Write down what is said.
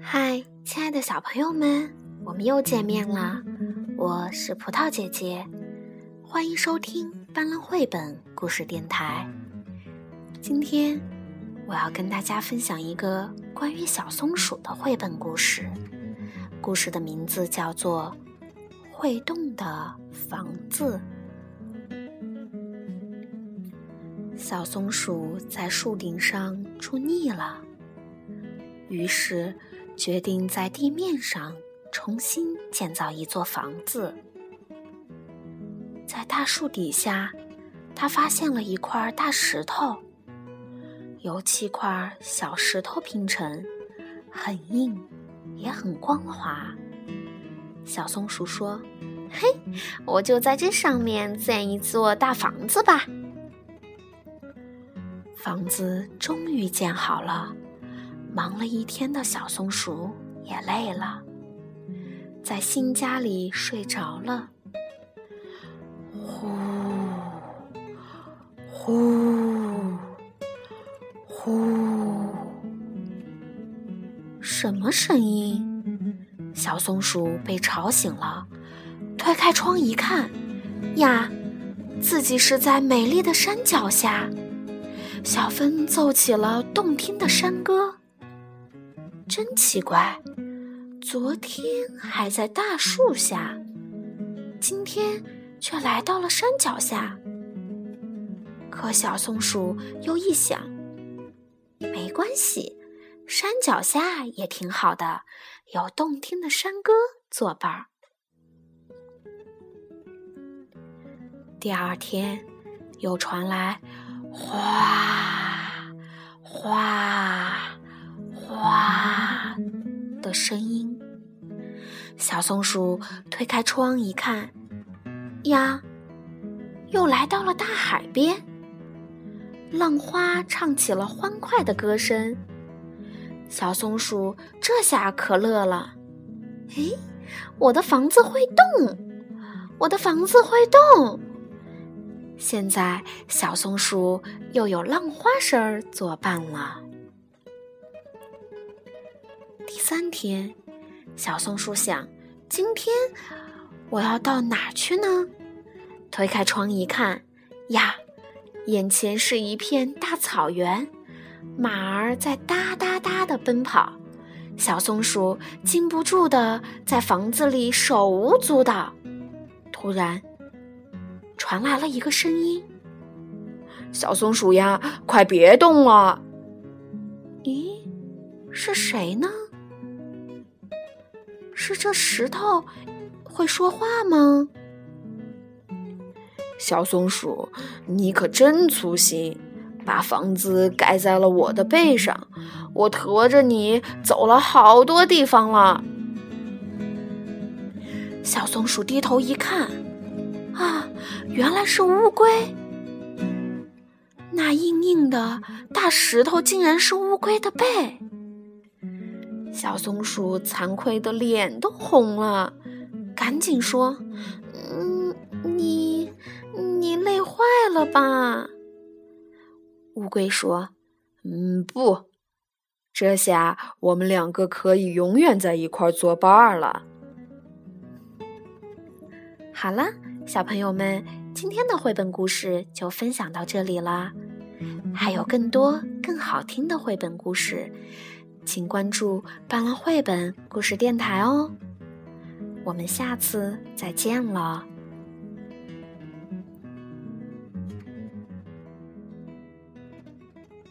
嗨，亲爱的小朋友们，我们又见面了。我是葡萄姐姐，欢迎收听斑斓绘本故事电台。今天我要跟大家分享一个关于小松鼠的绘本故事，故事的名字叫做《会动的房子》。小松鼠在树顶上住腻了，于是。决定在地面上重新建造一座房子。在大树底下，他发现了一块大石头，由七块小石头拼成，很硬，也很光滑。小松鼠说：“嘿，我就在这上面建一座大房子吧。”房子终于建好了。忙了一天的小松鼠也累了，在新家里睡着了。呼，呼，呼，什么声音？小松鼠被吵醒了，推开窗一看，呀，自己是在美丽的山脚下。小风奏起了动听的山歌。真奇怪，昨天还在大树下，今天却来到了山脚下。可小松鼠又一想，没关系，山脚下也挺好的，有动听的山歌作伴儿。第二天，又传来哗哗。哗的声音，小松鼠推开窗一看，呀，又来到了大海边。浪花唱起了欢快的歌声，小松鼠这下可乐了。诶，我的房子会动，我的房子会动。现在小松鼠又有浪花声儿作伴了。第三天，小松鼠想：“今天我要到哪去呢？”推开窗一看，呀，眼前是一片大草原，马儿在哒哒哒的奔跑。小松鼠禁不住的在房子里手舞足蹈。突然，传来了一个声音：“小松鼠呀，快别动了！”咦，是谁呢？是这石头会说话吗？小松鼠，你可真粗心，把房子盖在了我的背上，我驮着你走了好多地方了。小松鼠低头一看，啊，原来是乌龟。那硬硬的大石头竟然是乌龟的背。小松鼠惭愧的脸都红了，赶紧说：“嗯，你你累坏了吧？”乌龟说：“嗯，不，这下我们两个可以永远在一块作伴了。”好了，小朋友们，今天的绘本故事就分享到这里啦，还有更多更好听的绘本故事。请关注“斑斓绘本故事电台”哦，我们下次再见了。